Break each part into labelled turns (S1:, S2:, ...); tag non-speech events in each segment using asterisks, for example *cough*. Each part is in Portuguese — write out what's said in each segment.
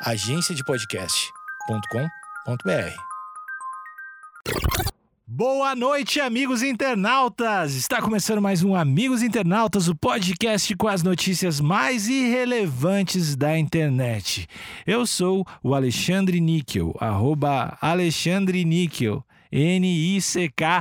S1: agenciadepodcast.com.br. Boa noite, amigos internautas! Está começando mais um Amigos Internautas, o podcast com as notícias mais irrelevantes da internet. Eu sou o Alexandre Níquel, arroba Alexandre Níquel, N-I-C-K-E-L.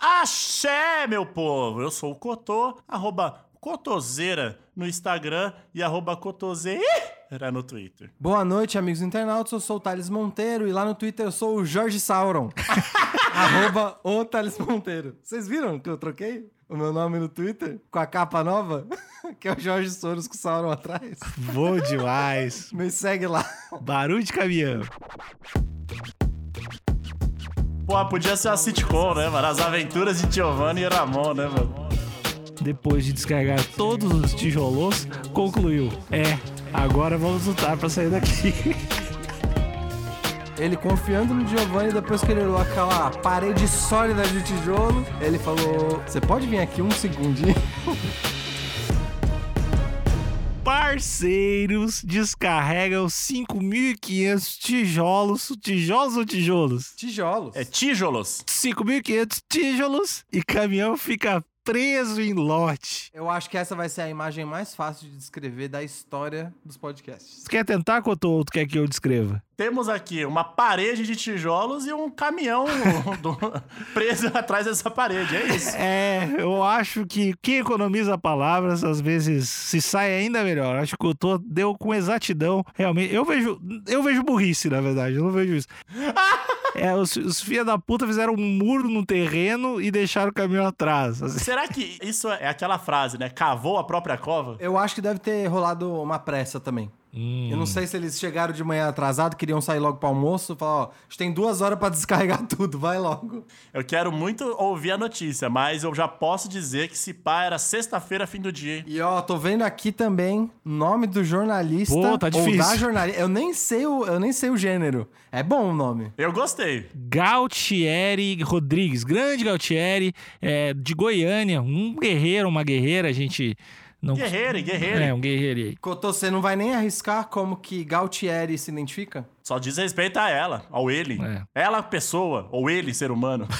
S2: Axé, meu povo! Eu sou o Cotô, arroba Cotoseira no Instagram e arroba Cotoseira no Twitter.
S3: Boa noite, amigos internautas. Eu sou o Thales Monteiro e lá no Twitter eu sou o Jorge Sauron. *laughs* arroba o Thales Monteiro. Vocês viram que eu troquei o meu nome no Twitter com a capa nova? *laughs* que é o Jorge Soros com o Sauron atrás.
S1: Bom demais! *laughs*
S3: Me segue lá.
S1: Barulho de caminhão.
S2: Pô, podia ser uma sitcom, né, mano? As aventuras de Giovanni e Ramon, né, mano?
S1: Depois de descarregar todos os tijolos, concluiu: É, agora vamos lutar pra sair daqui. *laughs*
S3: Ele confiando no Giovanni, depois que ele olhou aquela parede sólida de tijolo, ele falou: Você pode vir aqui um segundinho? *laughs*
S1: Parceiros descarregam 5.500 tijolos. Tijolos ou tijolos?
S3: Tijolos.
S2: É tijolos.
S1: 5.500 tijolos e caminhão fica preso em lote.
S3: Eu acho que essa vai ser a imagem mais fácil de descrever da história dos podcasts.
S1: Tu quer tentar, Cotô, ou tu quer que eu descreva?
S2: Temos aqui uma parede de tijolos e um caminhão *laughs* do- preso atrás dessa parede, é isso?
S1: É, eu acho que quem economiza palavras às vezes se sai ainda melhor. Acho que o Cotô deu com exatidão. Realmente, eu vejo, eu vejo burrice, na verdade, eu não vejo isso. *laughs* É, os, os filha da puta fizeram um muro no terreno e deixaram o caminhão atrás. Assim,
S2: Será que isso é aquela frase, né? Cavou a própria cova?
S3: Eu acho que deve ter rolado uma pressa também.
S1: Hum.
S3: Eu não sei se eles chegaram de manhã atrasado, queriam sair logo pro almoço, falaram, ó, a gente tem duas horas pra descarregar *laughs* tudo, vai logo.
S2: Eu quero muito ouvir a notícia, mas eu já posso dizer que se pá era sexta-feira, fim do dia, hein?
S3: E ó, tô vendo aqui também nome do jornalista
S1: Pô, tá
S3: ou
S1: difícil.
S3: da jornalista. Eu nem sei o, eu nem sei o gênero. É bom o nome.
S2: Eu gostei.
S1: Gautieri Rodrigues, grande Gautieri, é, de Goiânia, um guerreiro, uma guerreira, a gente não.
S2: Guerreiro, guerreiro.
S1: É, um guerreiro aí.
S3: Cotô, você não vai nem arriscar como que Gautieri se identifica?
S2: Só diz respeito a ela, ao ele.
S1: É.
S2: Ela, pessoa, ou ele, ser humano. *laughs*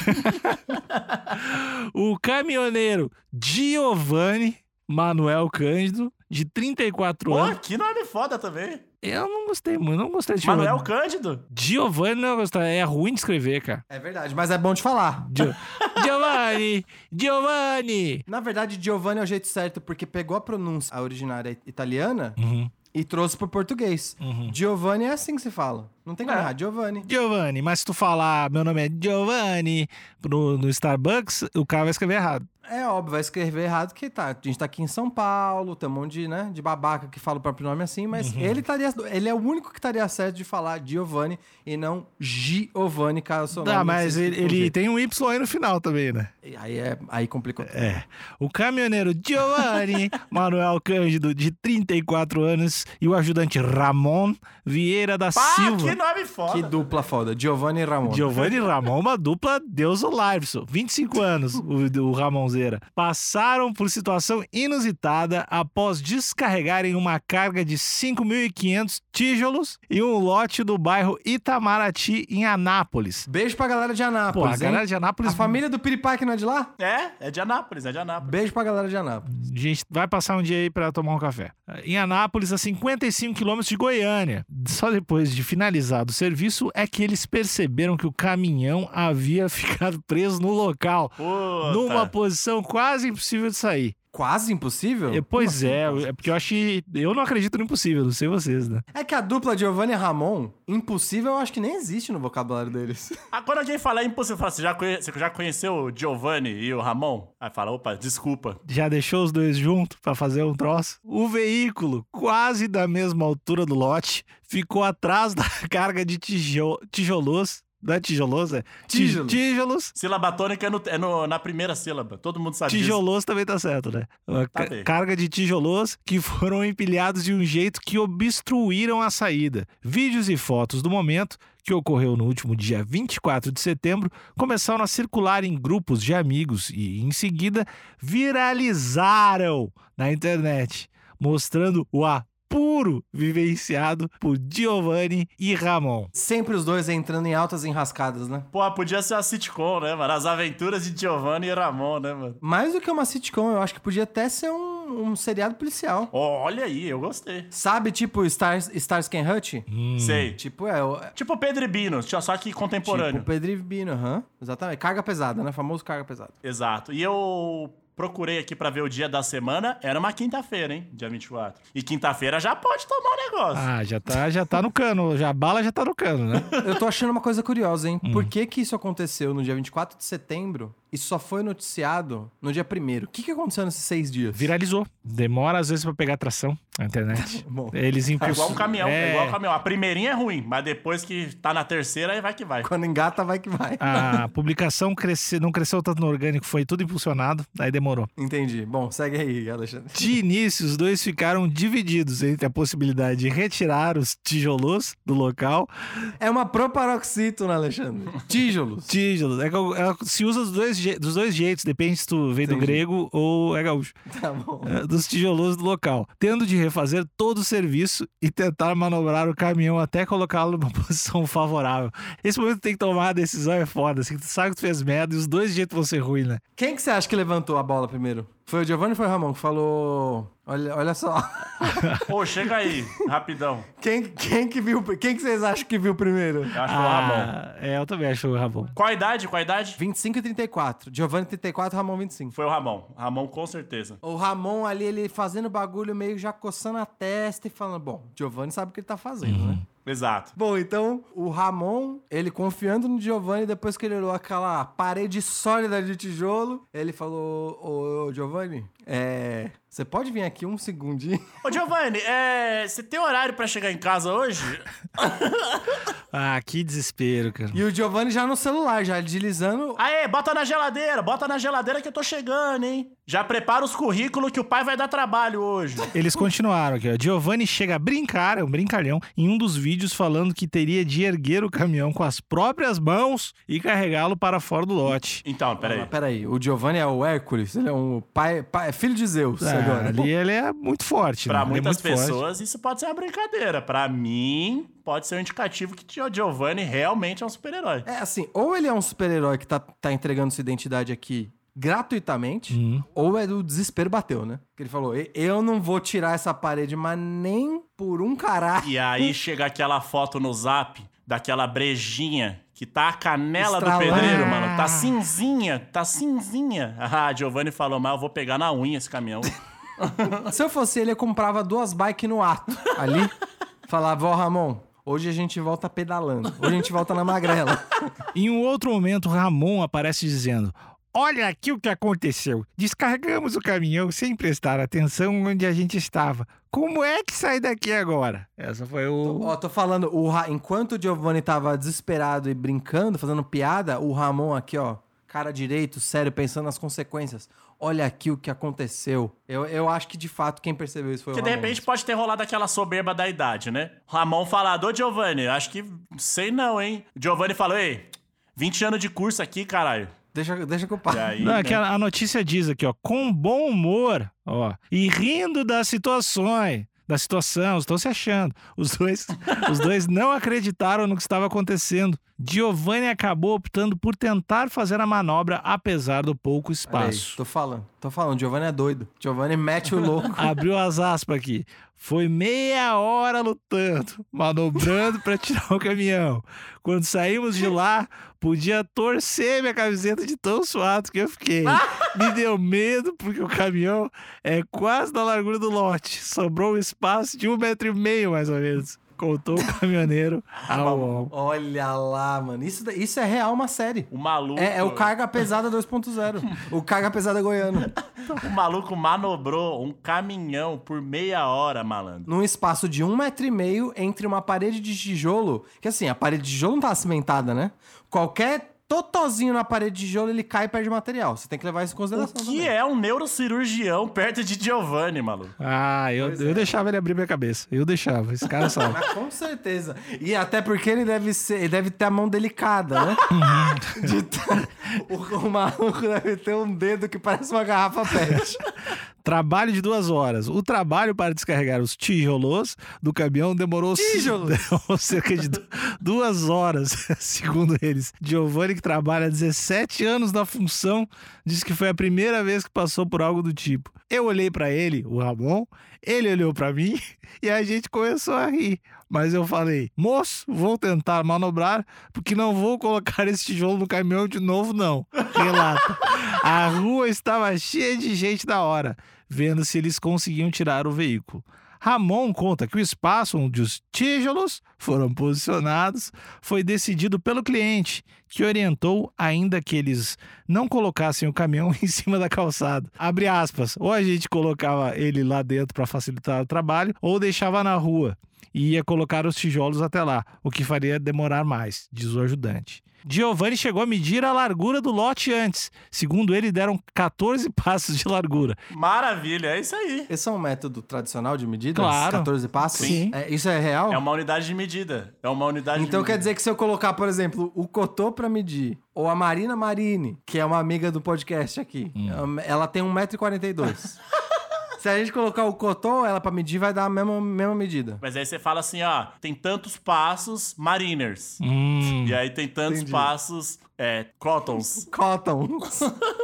S1: O caminhoneiro Giovanni Manuel Cândido, de 34
S2: Pô,
S1: anos.
S2: que nome foda também.
S1: Eu não gostei muito, não gostei de
S2: Manuel
S1: Giovanni.
S2: Cândido.
S1: Giovanni não gostei, é ruim de escrever, cara.
S3: É verdade, mas é bom de falar.
S1: Gio- *laughs* Giovanni! Giovanni!
S3: Na verdade, Giovanni é o jeito certo, porque pegou a pronúncia a originária italiana
S1: Uhum,
S3: e trouxe pro português.
S1: uhum.
S3: Giovanni é assim que se fala. Não tem como
S2: É.
S3: errar, Giovanni.
S1: Giovanni, mas se tu falar meu nome é Giovanni no, no Starbucks, o cara vai escrever errado.
S3: É óbvio, vai escrever errado que tá. A gente tá aqui em São Paulo, tem um monte de, né, de babaca que fala o próprio nome assim, mas ele estaria. Ele é o único que estaria certo de falar Giovanni e não Giovanni, caso o seu
S1: Tá,
S3: nome
S1: mas
S3: seja
S1: ele, ele tem um Y aí no final também, né?
S3: E Aí, é, aí complicou.
S1: É. O caminhoneiro Giovanni *laughs* Manuel Cândido, de 34 anos, e o ajudante Ramon Vieira da
S2: Pá,
S1: Silva.
S2: que nome foda.
S3: Que dupla foda. Giovanni e Ramon.
S1: Giovanni e Ramon, uma dupla Deus o Liveson. 25 anos, o, o Ramonzeira. Passaram por situação inusitada após descarregarem uma carga de 5.500 tijolos e um lote do bairro Itamaraty, em Anápolis.
S3: Beijo pra galera de
S1: Pô, a
S3: Anápolis, hein?
S1: galera de Anápolis.
S3: A família do Piripaque não é de lá?
S2: É, é de Anápolis, é de Anápolis.
S3: Beijo pra galera de Anápolis.
S1: A gente vai passar um dia aí pra tomar um café. Em Anápolis, a 55 quilômetros de Goiânia. Só depois de finalizado o serviço é que eles perceberam que o caminhão havia *laughs* ficado preso no local,
S2: Puta.
S1: numa posição quase impossível de sair.
S3: Quase impossível?
S1: É, pois
S3: assim,
S1: é,
S3: quase?
S1: é porque eu acho que eu não acredito no impossível, não sei vocês, né?
S3: É que a dupla Giovanni e Ramon, impossível, eu acho que nem existe no vocabulário deles. *laughs*
S2: Ah, quando alguém fala é impossível, fala, você já, conhe- você já conheceu o Giovanni e o Ramon? Aí fala, opa, desculpa.
S1: Já deixou os dois juntos pra fazer um troço? O veículo, quase da mesma altura do lote, ficou atrás *laughs* da carga de tijo tijolos. Não é tijolos, é? Ti-
S3: Tíjolos.
S1: Tijolos.
S2: Sílaba tônica é, no- é no- na primeira sílaba. Todo mundo sabe disso.
S1: Tijolos também tá certo, né?
S2: Bem.
S1: carga de tijolos que foram empilhados de um jeito que obstruíram a saída. Vídeos e fotos do momento, que ocorreu no último dia 24 de setembro, começaram a circular em grupos de amigos e, em seguida, viralizaram na internet, mostrando o puro vivenciado por Giovanni e Ramon.
S3: Sempre os dois entrando em altas enrascadas, né?
S2: Porra, podia ser uma sitcom, né, mano? As aventuras de Giovanni e Ramon, né, mano?
S3: Mais do que uma sitcom, eu acho que podia até ser um, um seriado policial.
S2: Olha aí, eu gostei.
S3: Sabe, tipo Stars, Starsky and Hutch?
S2: Sei.
S3: Tipo, é... o-
S2: Tipo Pedro e Bino, só que contemporâneo.
S3: Tipo Pedro e Bino, aham. Exatamente. Carga pesada, né? Famoso carga pesada.
S2: Exato. E eu procurei aqui pra ver o dia da semana. Era uma quinta-feira, hein? Dia 24. E quinta-feira já pode tomar um negócio.
S1: Ah, já tá, já tá no cano. Já, a bala já tá no cano, né?
S3: Eu tô achando uma coisa curiosa, hein? Por que que isso aconteceu no dia 24 de setembro e só foi noticiado no dia 1 O que que aconteceu nesses seis dias?
S1: Viralizou. Demora às vezes pra pegar tração na internet. *laughs*
S3: Bom,
S1: Eles
S2: É igual um caminhão, é... igual um caminhão. A primeirinha é ruim, mas depois que tá na terceira, aí vai que vai.
S3: quando engata, vai que vai.
S1: A *laughs* publicação cresce, não cresceu tanto no orgânico, foi tudo impulsionado, aí demorou.
S3: Entendi. Bom, segue aí, Alexandre.
S1: De início, os dois ficaram divididos entre a possibilidade de retirar os tijolos do local.
S3: É uma proparoxítona, Alexandre. *laughs* Tíjolos.
S1: Tijolos, é, que ela se usa dos dois, dos dois jeitos, depende se tu veio do grego ou é gaúcho. *laughs*
S3: Tá bom.
S1: é, dos tijolos do local, tendo de refazer todo o serviço e tentar manobrar o caminhão até colocá-lo numa *laughs* posição favorável. Esse momento tem que tomar a decisão é foda, assim, tu sabe que tu fez merda e os dois jeitos vão ser ruins, né?
S3: Quem que você acha que levantou a bola primeiro? Foi o Giovanni ou foi o Ramon que falou... Olha, olha só. *laughs*
S2: Ô, chega aí, rapidão.
S3: Quem, quem que viu... Quem que vocês acham que viu primeiro?
S2: Eu acho foi o Ramon.
S1: Ah, é, eu também acho o Ramon.
S2: Qual a idade? Qual a idade?
S3: 25 e 34. Giovanni 34, Ramon 25.
S2: Foi o Ramon. Ramon, com certeza.
S3: O Ramon ali, ele fazendo bagulho meio já coçando a testa e falando, bom, Giovanni sabe o que ele tá fazendo, né?
S2: Exato.
S3: Bom, então o Ramon, ele confiando no Giovanni, depois que ele olhou aquela parede sólida de tijolo, ele falou: Ô, ô Giovanni, é. Você pode vir aqui um segundinho?
S2: Ô, Giovanni, é... você tem horário pra chegar em casa hoje? *laughs*
S1: Ah, que desespero, cara.
S3: E o Giovanni já no celular, já deslizando.
S2: Aê, bota na geladeira, bota na geladeira que eu tô chegando, hein? Já prepara os currículos que o pai vai dar trabalho hoje.
S1: Eles continuaram aqui, ó. Giovanni chega a brincar, é um brincalhão, em um dos vídeos falando que teria de erguer o caminhão com as próprias mãos e carregá-lo para fora do lote.
S2: Então, peraí.
S3: peraí, o Giovanni é o Hércules, ele é um pai, pai filho de Zeus
S1: Ah,
S3: agora.
S1: ali ele é muito forte,
S2: Pra
S1: né? É
S2: muitas
S1: forte.
S2: pessoas, isso pode ser uma brincadeira. Pra mim, pode ser um indicativo que o Giovanni realmente é um super-herói.
S3: É assim, ou ele é um super-herói que tá, tá entregando sua identidade aqui gratuitamente,
S1: Uhum.
S3: ou é do desespero bateu, né? Que ele falou: "E- eu não vou tirar essa parede, mas nem por um caralho.
S2: E aí *laughs* chega aquela foto no zap daquela brejinha que tá a canela
S3: Estralando.
S2: do pedreiro, mano. Tá cinzinha, tá cinzinha. *laughs* Ah, Giovanni falou, mas eu vou pegar na unha esse caminhão. *laughs* *laughs*
S3: Se eu fosse ele, eu comprava duas bikes no ato ali. Falava, ó, Ramon, hoje a gente volta pedalando. Hoje a gente volta na magrela. *laughs*
S1: Em um outro momento, Ramon aparece dizendo: Olha aqui o que aconteceu. Descarregamos o caminhão sem prestar atenção onde a gente estava. Como é que sai daqui agora? Essa foi o.
S3: Ó, tô falando, o Ra- enquanto o Giovanni tava desesperado e brincando, fazendo piada, o Ramon aqui, ó, cara direito, sério, pensando nas consequências. Olha aqui o que aconteceu. Eu, eu acho que de fato quem percebeu isso foi
S2: Porque
S3: o
S2: de
S3: Ramon.
S2: repente pode ter rolado aquela soberba da idade, né? Ramon falador, Giovanni, acho que sei não, hein? Giovanni falou, ei, 20 anos de curso aqui, caralho.
S3: Deixa, deixa com o
S2: E
S3: pai.
S2: aí,
S1: Não,
S2: né?
S1: é que a, a notícia diz aqui, ó, com bom humor, ó, e rindo das situações, da situação, estão se achando. Os dois, os dois não acreditaram no que estava acontecendo. Giovanni acabou optando por tentar fazer a manobra apesar do pouco
S3: Olha aí,
S1: espaço.
S3: tô falando, tô falando, Giovanni é doido. Giovanni mete o louco. *laughs*
S1: Abriu as aspas aqui. Foi meia hora lutando, manobrando para tirar o caminhão. Quando saímos de lá, podia torcer minha camiseta de tão suado que eu fiquei. *laughs* Me deu medo porque o caminhão é quase na largura do lote. Sobrou um espaço de um metro e meio, mais ou menos. Contou o caminhoneiro *laughs* ao UOL.
S3: Olha lá, mano. Isso, isso é real uma série.
S2: O maluco.
S3: É, é o Carga Pesada 2.0. o Carga Pesada goiano. *laughs*
S2: O maluco manobrou um caminhão por meia hora, malandro.
S3: Num espaço de um metro e meio entre uma parede de tijolo. Que assim, a parede de tijolo não tá cimentada, né? Qualquer totozinho na parede de tijolo, ele cai e perde material. Você tem que levar isso em
S2: O
S3: consideração.
S2: que
S3: também.
S2: é um neurocirurgião perto de Giovanni, maluco?
S1: Ah, eu, eu deixava ele abrir minha cabeça. Eu deixava. Esse cara sabe.
S3: Mas *laughs* com certeza. E até porque ele deve ser, ele deve ter a mão delicada, né? De tá- *laughs* o, o maluco deve ter um dedo que parece uma garrafa pet. *laughs*
S1: Trabalho de duas horas. O trabalho para descarregar os tijolos do caminhão *laughs* demorou, cerca de du- duas horas, *laughs* segundo eles. Giovanni, que trabalha há 17 anos na função, disse que foi a primeira vez que passou por algo do tipo. Eu olhei para ele, o Ramon, ele olhou para mim *laughs* e a gente começou a rir. Mas eu falei, moço, vou tentar manobrar, porque não vou colocar esse tijolo no caminhão de novo, não. Relata. A rua estava cheia de gente da hora, vendo se eles conseguiam tirar o veículo. Ramon conta que o espaço onde os tijolos foram posicionados foi decidido pelo cliente, que orientou ainda que eles não colocassem o caminhão *laughs* em cima da calçada. Abre aspas, ou a gente colocava ele lá dentro para facilitar o trabalho, ou deixava na rua e ia colocar os tijolos até lá, o que faria demorar mais, diz o ajudante. Giovanni chegou a medir a largura do lote antes. Segundo ele, deram 14 *laughs* passos de largura.
S2: Maravilha, é isso aí.
S3: Esse é um método tradicional de medida?
S1: Claro.
S3: 14 passos?
S1: Sim.
S3: É, isso é real?
S2: É uma unidade de medida. É uma unidade
S3: Então
S2: de
S3: quer dizer que se eu colocar, por exemplo, o Cotô pra medir, ou a Marina Marini, que é uma amiga do podcast aqui, ela tem 1,42m. *laughs* se a gente colocar o Cotô, ela pra medir, vai dar a mesma, mesma medida.
S2: Mas aí você fala assim, ó, tem tantos passos mariners.
S1: Hum,
S2: E aí tem tantos
S3: Entendi.
S2: passos é, cottons. *laughs*
S3: Cotton.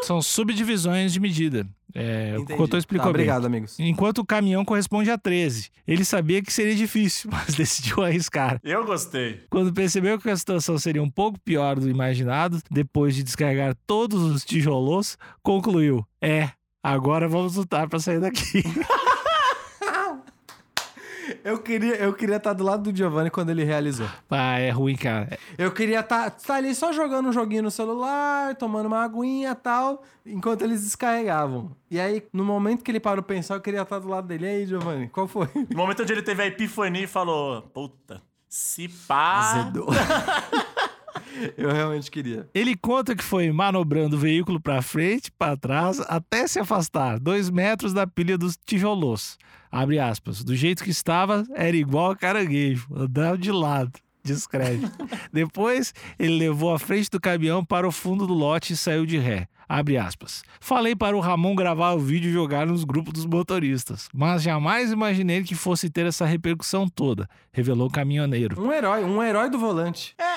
S1: são subdivisões de medida. É, o. Cotô explicou
S3: Tá,
S1: bem.
S3: Obrigado, amigos.
S1: Enquanto o caminhão corresponde a 13. Ele sabia que seria difícil, *laughs* mas decidiu arriscar.
S2: Eu gostei.
S1: Quando percebeu que a situação seria um pouco pior do imaginado, depois de descarregar todos os tijolos, concluiu: É, agora vamos lutar para sair daqui. *laughs*
S3: Eu queria eu queria estar do lado do Giovanni quando ele realizou.
S1: ah, é ruim, cara.
S3: Eu queria estar ali só jogando um joguinho no celular, tomando uma aguinha e tal, enquanto eles descarregavam. E aí, no momento que ele parou pra pensar, eu queria estar do lado dele. E aí, Giovanni, qual foi?
S2: No momento onde ele teve a epifania e falou, puta, se pá... *laughs* *laughs*
S3: Eu realmente queria.
S1: Ele conta que foi manobrando o veículo para frente, para trás, até se afastar, dois metros da pilha dos tijolos. Abre aspas. Do jeito que estava, era igual a caranguejo, andava de lado. Descreve. *laughs* Depois, ele levou a frente do caminhão para o fundo do lote e saiu de ré. Abre aspas. Falei para o Ramon gravar o vídeo e jogar nos grupos dos motoristas, mas jamais imaginei que fosse ter essa repercussão toda, revelou o caminhoneiro.
S3: Um herói, um herói do volante.
S2: É,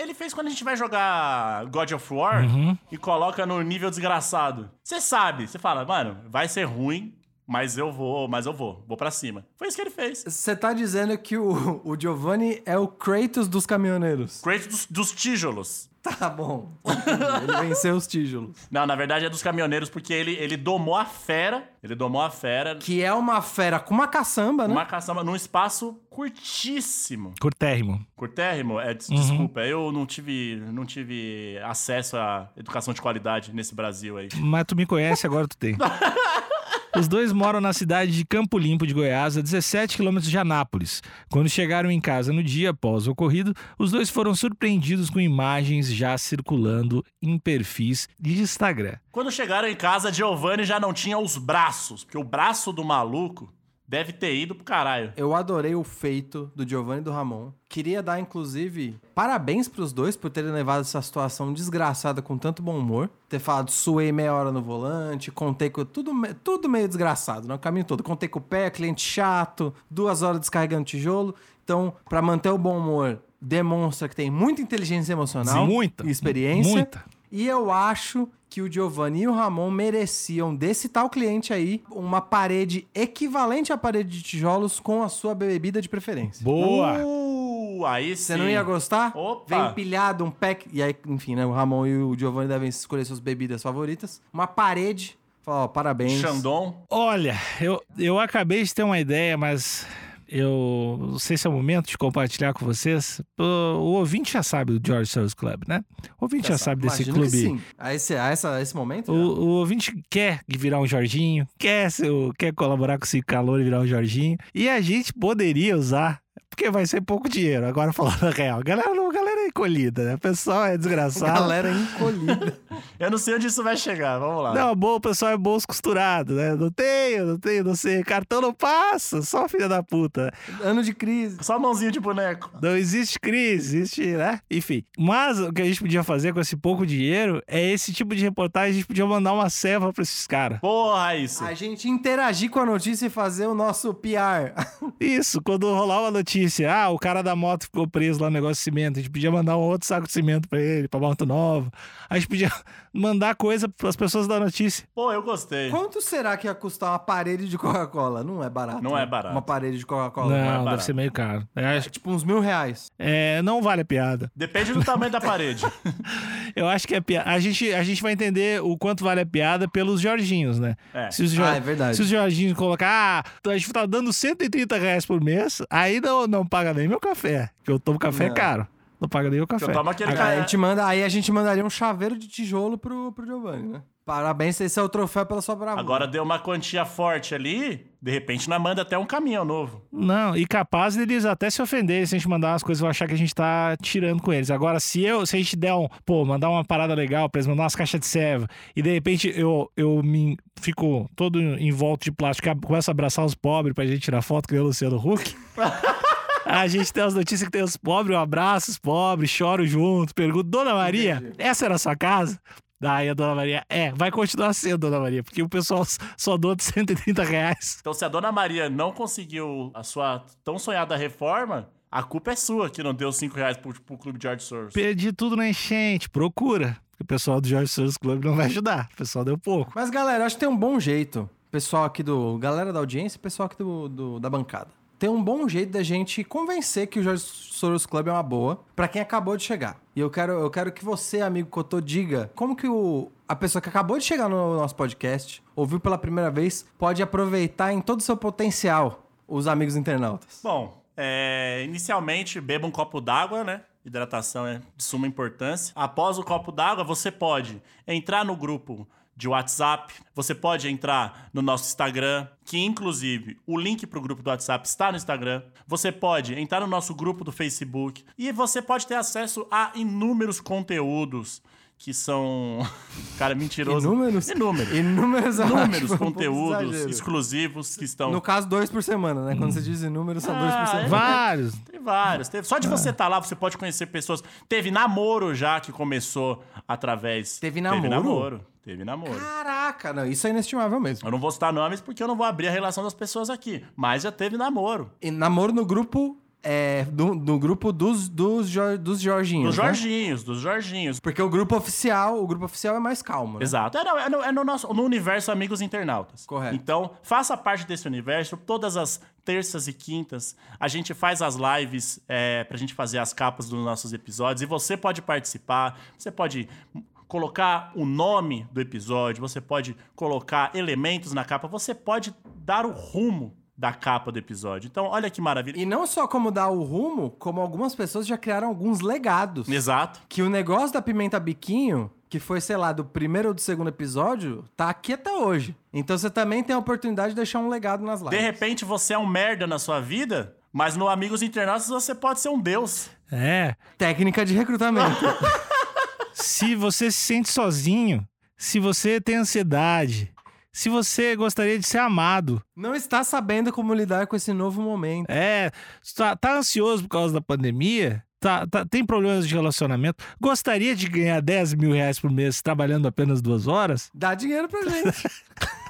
S2: ele, fez quando a gente vai jogar God of War
S1: Uhum.
S2: e coloca no nível desgraçado. Você sabe, você fala, mano, vai ser ruim, mas eu vou, mas eu vou, vou pra cima. Foi isso que ele fez.
S3: Você tá dizendo que o, o Giovanni é o Kratos dos caminhoneiros.
S2: Create dos, dos tijolos.
S3: Tá bom. Ele venceu os tijolos.
S2: Não, na verdade é dos caminhoneiros, porque ele, ele domou a fera. Ele domou a fera
S3: Que é uma fera com uma caçamba, né?
S2: numa caçamba, num espaço curtíssimo.
S1: Curtérrimo.
S2: Curtérrimo? É, des-
S1: Uhum.
S2: desculpa, eu não tive, não tive acesso à educação de qualidade nesse Brasil aí.
S1: Mas tu me conhece, agora tu tem. *laughs* Os dois moram na cidade de Campo Limpo de Goiás, a 17 quilômetros de Anápolis. Quando chegaram em casa no dia após o ocorrido, os dois foram surpreendidos com imagens já circulando em perfis de Instagram.
S2: Quando chegaram em casa, Giovanni já não tinha os braços, porque o braço do maluco deve ter ido pro caralho.
S3: Eu adorei o feito do Giovanni e do Ramon. Queria dar, inclusive, parabéns pros dois por terem levado essa situação desgraçada com tanto bom humor. Ter falado, suei meia hora no volante, contei com. Tudo, me- tudo meio desgraçado, né? O caminho todo. Contei com o pé, cliente chato, duas horas descarregando tijolo. Então, pra manter o bom humor, demonstra que tem muita inteligência emocional
S1: Muita.
S3: e experiência.
S1: Muita.
S3: E eu acho que o Giovanni e o Ramon mereciam desse tal cliente aí uma parede equivalente à parede de tijolos com a sua bebida de preferência.
S1: Boa!
S2: Uh, aí sim.
S3: Você não ia gostar?
S2: Opa!
S3: Vem empilhado um pack. E aí, enfim, né? O Ramon e o Giovanni devem escolher suas bebidas favoritas. Uma parede. Fala, ó, parabéns.
S2: Xandon.
S1: Olha, eu, eu acabei de ter uma ideia, mas eu não sei se é o momento de compartilhar com vocês. O, o ouvinte já sabe do George Soros Club, né? O ouvinte já, sabe desse clube.
S3: sim. A esse, a essa, a esse momento?
S1: O, o ouvinte quer virar um Jorginho, quer, quer colaborar com esse calor e virar um Jorginho. E a gente poderia usar, porque vai ser pouco dinheiro, agora falando real. Galera, galera é encolhida, né? O pessoal é
S3: já.
S1: desgraçado.
S3: Galera encolhida. *laughs*
S2: Eu não sei onde isso vai chegar, vamos lá.
S1: Não, bom, o pessoal é bolso costurado, né? Não tenho, não tenho, não sei. Cartão não passa, só filha da puta.
S3: Ano de crise.
S2: Só mãozinha de boneco.
S1: Não existe crise, existe, né? Enfim. Mas o que a gente podia fazer com esse pouco dinheiro é esse tipo de reportagem, a gente podia mandar uma ceva pra esses caras.
S2: Porra, isso.
S3: A gente interagir com a notícia e fazer o nosso PR. *laughs*
S1: Isso, quando rolar uma notícia, ah, o cara da moto ficou preso lá no negócio de cimento, a gente podia mandar um outro saco de cimento pra ele, pra moto nova. A gente podia mandar coisa pras pessoas da notícia.
S2: Pô, eu gostei.
S3: Quanto será que ia custar uma parede de Coca-Cola? Não é barato.
S2: Não
S3: né?
S2: é barato.
S3: Uma parede de Coca-Cola.
S1: não,
S2: é
S1: deve
S2: barato.
S1: ser meio caro. É, acho-
S3: Tipo uns mil reais.
S1: é, não vale a piada.
S2: Depende do tamanho da parede. *laughs*
S1: Eu acho que é piada. A gente, a gente vai entender o quanto vale a piada pelos Jorginhos, né?
S2: É.
S1: Se os, Jo-
S3: Ah, é verdade.
S1: se os Jorginhos colocar, ah, a gente tá dando 130 reais por mês, aí não, não paga nem meu café. Que eu tomo café
S3: Não.
S1: caro. Não paga nem café.
S2: Eu tomo aquele
S3: Aí
S2: ca-
S3: a gente manda, aí a gente mandaria um chaveiro de tijolo pro, pro Giovanni, né? Parabéns, esse é o troféu pela sua bravura.
S2: Agora deu uma quantia forte ali, de repente nós manda até um caminhão novo.
S1: Não, e capaz deles até se ofenderem se a gente mandar umas coisas, vão achar que a gente tá tirando com eles. Agora, se eu, se a gente der um, pô, mandar uma parada legal pra eles, mandar umas caixas de serva, e de repente eu, eu me fico todo em volta de plástico, começo a abraçar os pobres pra gente tirar foto, que nem o Luciano Huck. *laughs* A gente tem as notícias que tem os pobres, eu abraço os pobres, choro junto, pergunto, Dona Maria,
S3: Entendi.
S1: essa era a sua casa? Daí a Dona Maria, é, vai continuar sendo, Dona Maria, porque o pessoal só doa de 130 reais.
S2: Então, se a dona Maria não conseguiu a sua tão sonhada reforma, a culpa é sua que não deu 5 reais pro, pro clube de George Soros.
S1: Perdi tudo na enchente, procura. Porque o pessoal do Jorge Soros Club não vai ajudar. O pessoal deu pouco.
S3: Mas, galera, acho que tem um bom jeito. Pessoal aqui do. Galera da audiência e pessoal aqui do, do- da bancada. Tem um bom jeito da gente convencer que o Jorge Soros Club é uma boa pra quem acabou de chegar. E eu quero, eu quero que você, amigo Cotô, diga como que o, a pessoa que acabou de chegar no nosso podcast, ouviu pela primeira vez, pode aproveitar em todo o seu potencial os amigos internautas.
S2: Bom, é, inicialmente, beba um copo d'água, né? Hidratação é de suma importância. Após o copo d'água, você pode entrar no grupo de WhatsApp, você pode entrar no nosso Instagram, que inclusive o link para o grupo do WhatsApp está no Instagram. Você pode entrar no nosso grupo do Facebook e você pode ter acesso a inúmeros conteúdos que são. *laughs* Cara, mentiroso.
S3: Inúmeros?
S2: Inúmeros.
S3: Inúmeros,
S2: Inúmeros
S3: um
S2: conteúdos
S3: exagero.
S2: exclusivos que estão.
S3: No caso, dois por semana, né? Quando você diz inúmeros, são dois por
S2: Ah,
S3: semana.
S1: Vários.
S2: Tem vários. Teve- Só de você estar lá, você pode conhecer pessoas. Teve namoro já que começou através.
S3: Teve
S2: Teve
S3: namoro?
S2: namoro. Teve namoro.
S3: Caraca, não, isso é inestimável mesmo.
S2: Eu não vou citar nomes porque eu não vou abrir a relação das pessoas aqui. Mas já teve namoro.
S3: E namoro no grupo, é, do, do grupo dos, dos, dos Jorginhos,
S2: Dos
S3: né?
S2: Jorginhos, dos Jorginhos.
S3: Porque o grupo oficial, o grupo oficial é mais calmo, né?
S2: Exato. É, não, é no, é no nosso, no universo Amigos Internautas.
S3: Correto.
S2: Então, faça parte desse universo. Todas as terças e quintas, a gente faz as lives é, pra gente fazer as capas dos nossos episódios. E você pode participar. Você pode colocar o nome do episódio. Você pode colocar elementos na capa. Você pode dar o rumo da capa do episódio. Então, olha que maravilha.
S3: E não só como dar o rumo, como algumas pessoas já criaram alguns legados.
S2: Exato.
S3: Que o negócio da pimenta biquinho, que foi, sei lá, do primeiro ou do segundo episódio, tá aqui até hoje. Então você também tem a oportunidade de deixar um legado nas lives.
S2: De repente, você é um merda na sua vida, mas no Amigos Internautas você pode ser um deus.
S1: É.
S3: Técnica de recrutamento. *laughs*
S1: Se você se sente sozinho, se você tem ansiedade, se você gostaria de ser amado,
S3: não está sabendo como lidar com esse novo momento.
S1: é, tá, tá ansioso por causa da pandemia, tá, tá- tem problemas de relacionamento, gostaria de ganhar 10 mil reais por mês trabalhando apenas duas horas,
S3: Dá dinheiro pra gente. *laughs*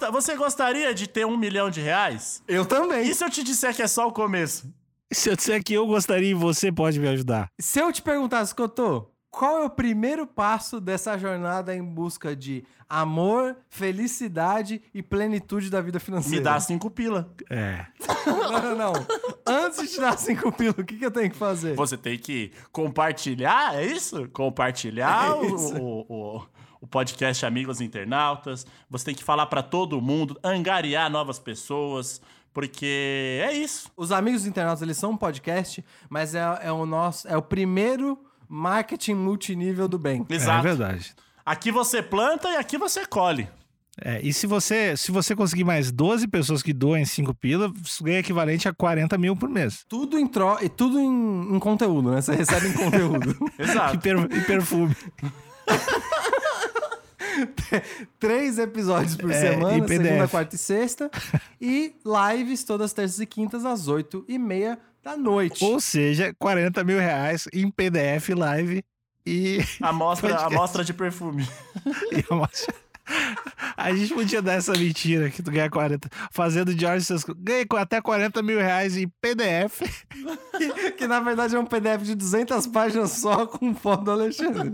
S2: Tá, Você gostaria de ter um milhão de reais?
S3: Eu também.
S2: E se eu te disser que é só o começo?
S1: se eu disser que eu gostaria e você pode me ajudar?
S3: Se eu te perguntasse, Cotô, qual é o primeiro passo dessa jornada em busca de amor, felicidade e plenitude da vida financeira?
S2: Me dá cinco pila.
S1: É.
S3: Não, não, não. Antes de te dar cinco pila, o que, que eu tenho que fazer?
S2: Você tem que compartilhar, é isso? Compartilhar
S3: É
S2: o-
S3: isso.
S2: O, o- o podcast Amigos Internautas. Você tem que falar pra todo mundo, angariar novas pessoas, porque é isso.
S3: Os Amigos Internautas, eles são um podcast, mas é, é o nosso, é o primeiro marketing multinível do bem.
S2: Exato.
S1: É verdade.
S2: Aqui você planta e aqui você colhe.
S1: É, e se você, se você conseguir mais 12 pessoas que doem 5 pila, isso ganha equivalente a 40 mil por mês.
S3: Tudo em tro... e tudo em, em conteúdo, né? Você recebe em conteúdo. *laughs*
S1: E,
S2: Exato.
S1: per- e perfume. *laughs*
S3: Três episódios por
S1: É,
S3: semana, segunda, quarta e sexta. E lives todas terças e quintas às oito e meia da noite.
S1: Ou seja, 40 mil reais em PDF live e,
S2: Amostra, *laughs* amostra de perfume. *laughs*
S1: e a mostra- A gente podia dar essa mentira que tu ganha 40. Fazendo George seus. Ganhei até 40 mil reais em PDF. *laughs*
S3: Que na verdade é um PDF de 200 páginas só com foto do Alexandre.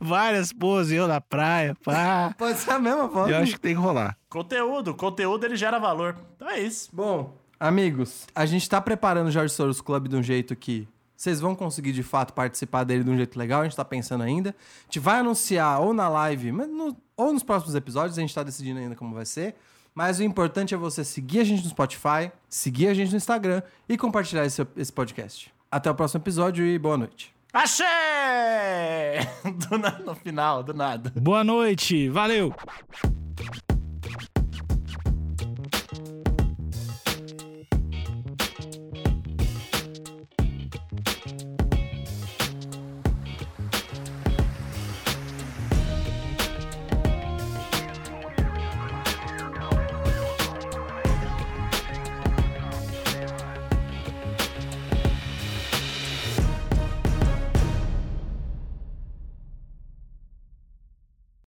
S1: Várias poses, eu na praia. Pá.
S3: Pode ser a mesma foto.
S1: Eu acho que tem que rolar.
S2: Conteúdo. Conteúdo, ele gera valor. Então é isso.
S3: Bom, amigos, a gente tá preparando o Jorge Soros Club de um jeito que vocês vão conseguir de fato participar dele de um jeito legal, a gente tá pensando ainda. A gente vai anunciar ou na live, mas no- ou nos próximos episódios, a gente tá decidindo ainda como vai ser. Mas o importante é você seguir a gente no Spotify, seguir a gente no Instagram e compartilhar esse, esse podcast. Até o próximo episódio e boa noite.
S2: Achei! *laughs* Do na- no final, do nada.
S1: Boa noite. Valeu.